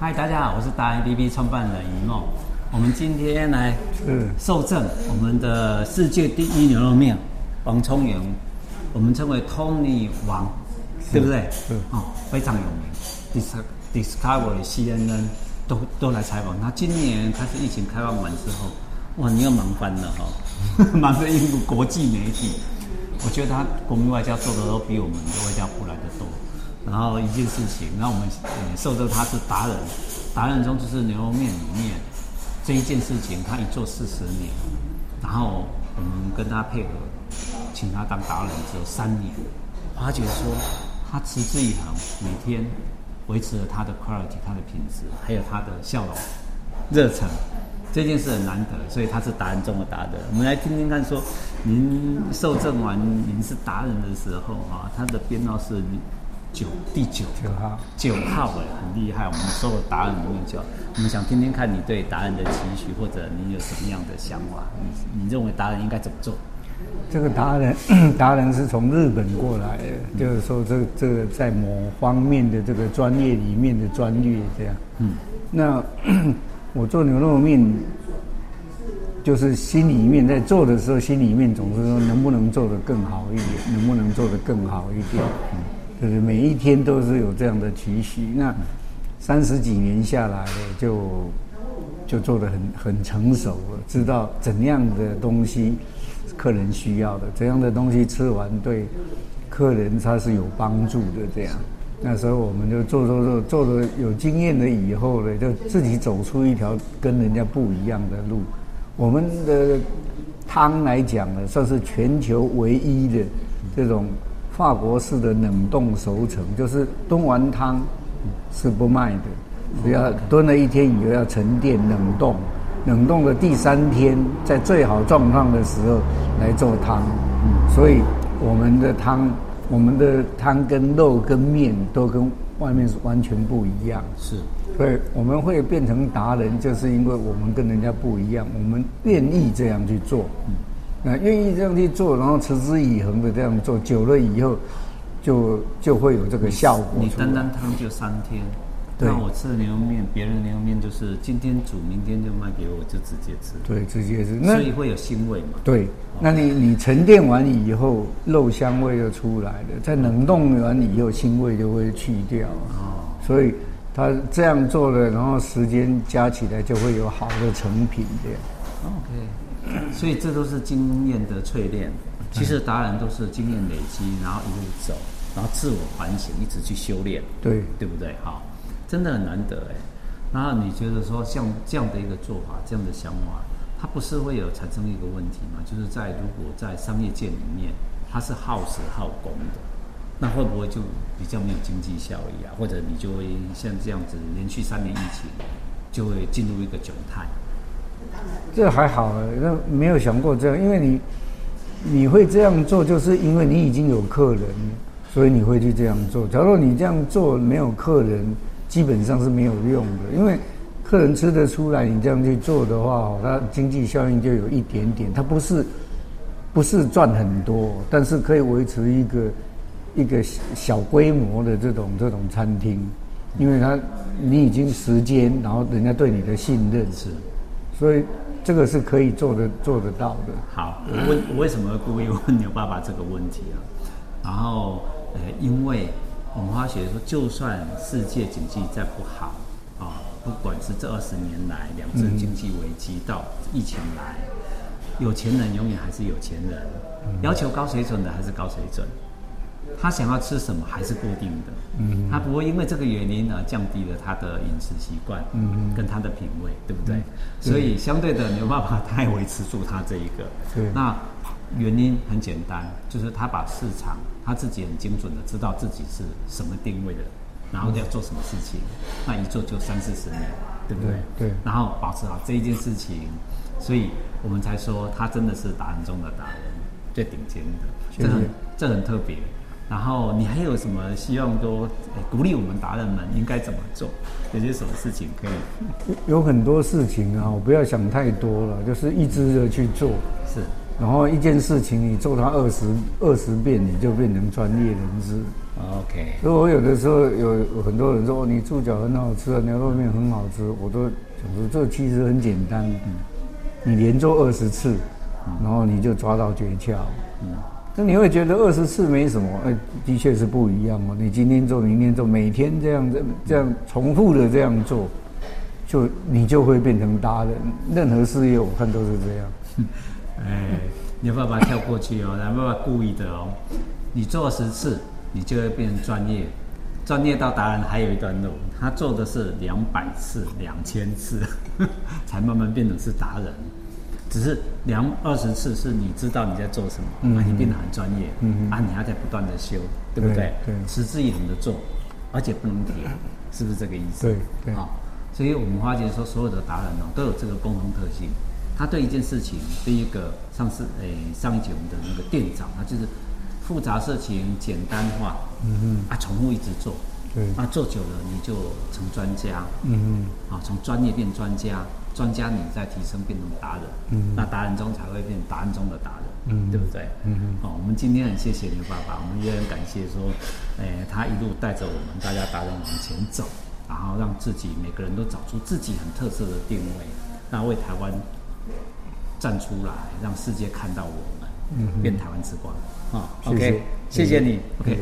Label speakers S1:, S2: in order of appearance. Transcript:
S1: 嗨，大家好，我是达人 APP 创办人一梦。我们今天来受赠我们的世界第一牛肉面王聪源，我们称为 Tony 王，对不对？
S2: 嗯，
S1: 哦，非常有名，Discovery、CNN 都都来采访他。今年开始疫情开放完之后，哇，你又忙翻了哈、哦，忙着应付国际媒体。我觉得他国民外交做的都比我们的外交部来的多。然后一件事情，那我们呃受到他是达人，达人中就是牛肉面里面这一件事情，他一做四十年，然后我们跟他配合，请他当达人只有三年，发觉说他持之以恒，每天维持了他的 quality，他的品质，还有他的笑容、热忱，这件事很难得，所以他是达人中的达人。我们来听听看，说您受赠完您是达人的时候啊，他的编号是。九第九
S2: 九号
S1: 九号哎，很厉害。我们所有答案里面就，我们想听听看你对答案的期许，或者你有什么样的想法？你你认为达人应该怎么做？
S2: 这个达人达人是从日本过来的，嗯、就是说这这个在某方面的这个专业里面的专业这样。嗯，那 我做牛肉面，就是心里面在做的时候，心里面总是说能不能做得更好一点，能不能做得更好一点。嗯就是每一天都是有这样的期许。那三十几年下来了，就就做的很很成熟了，知道怎样的东西客人需要的，怎样的东西吃完对客人他是有帮助的。这样，那时候我们就做做做做了有经验了以后呢，就自己走出一条跟人家不一样的路。我们的汤来讲呢，算是全球唯一的这种。法国式的冷冻熟成，就是炖完汤是不卖的，只要炖了一天以后要沉淀冷冻，冷冻的第三天在最好状况的时候来做汤。所以我们的汤，我们的汤跟肉跟面都跟外面是完全不一样。
S1: 是，
S2: 所以我们会变成达人，就是因为我们跟人家不一样，我们愿意这样去做。那愿意这样去做，然后持之以恒的这样做，久了以后就，就就会有这个效果。
S1: 你单单汤就三天，对，那我吃的牛肉面，别人的牛肉面就是今天煮，明天就卖给我，就直接吃。
S2: 对，直接吃。
S1: 那所以会有腥味嘛？
S2: 对，那你你沉淀完以后，肉香味就出来了，在冷冻完以后，腥味就会去掉。哦，所以他这样做了，然后时间加起来就会有好的成品这样。
S1: OK。所以这都是经验的淬炼。其实达人都是经验累积，然后一路走，然后自我反省，一直去修炼。
S2: 对，
S1: 对不对？好，真的很难得哎。然后你觉得说像这样的一个做法，这样的想法，它不是会有产生一个问题吗？就是在如果在商业界里面，它是耗时耗工的，那会不会就比较没有经济效益啊？或者你就会像这样子连续三年疫情，就会进入一个窘态？
S2: 这还好，那没有想过这样，因为你你会这样做，就是因为你已经有客人，所以你会去这样做。假如你这样做没有客人，基本上是没有用的，因为客人吃得出来你这样去做的话，它经济效应就有一点点，它不是不是赚很多，但是可以维持一个一个小规模的这种这种餐厅，因为它你已经时间，然后人家对你的信任是。所以这个是可以做的做得到的。
S1: 好，我问我为什么故意问牛爸爸这个问题啊？然后，呃，因为我们发觉说，就算世界经济再不好啊，不管是这二十年来两次经济危机到疫情来，有钱人永远还是有钱人，要求高水准的还是高水准。他想要吃什么还是固定的，嗯，他不会因为这个原因而降低了他的饮食习惯，嗯，跟他的品味，对不对？嗯、所以相对的，牛爸爸他也维持住他这一个，对。那原因很简单，就是他把市场他自己很精准的知道自己是什么定位的，然后要做什么事情，那一做就三四十年，对不对？
S2: 对。
S1: 然后保持好这一件事情，所以我们才说他真的是达人中的达人，最顶尖的，这很这很特别。然后你还有什么希望说鼓励我们达人们应该怎么做？有些什么事情可以？
S2: 有很多事情啊，我不要想太多了，就是一直的去做。
S1: 是，
S2: 然后一件事情你做它二十二十遍，你就变成专业人士。
S1: OK。
S2: 所以我有的时候有很多人说，你猪脚很好吃啊，牛肉面很好吃，我都想说这其实很简单。嗯。你连做二十次，然后你就抓到诀窍。嗯。那你会觉得二十次没什么？哎，的确是不一样哦。你今天做，明天做，每天这样这这样重复的这样做，就你就会变成达人。任何事业我看都是这样。
S1: 哎，你爸爸跳过去哦，你爸爸故意的哦。你做十次，你就会变成专业，专业到达人还有一段路。他做的是两百次、两千次，才慢慢变成是达人。只是量二十次是你知道你在做什么，嗯、啊，你变得很专业，嗯啊，你还在不断的修，对不对？对，持之以恒的做，而且不能停，是不是这个意思？
S2: 对对。好，
S1: 所以我们发觉说，所有的达人哦，都有这个共同特性。他对一件事情，第一个上次诶上一节我们的那个店长，他就是复杂事情简单化，嗯嗯，啊重复一直做，对，啊做久了你就成专家，嗯嗯，啊从专业变专家，专家你在提升变成达人，嗯，那达人中才会变达人中的达人，嗯，对不对？嗯嗯，好，我们今天很谢谢牛爸爸，我们也很感谢说，诶他一路带着我们大家达人往前走，然后让自己每个人都找出自己很特色的定位，那为台湾。站出来，让世界看到我们，变台湾之光。啊，OK，谢谢你，OK。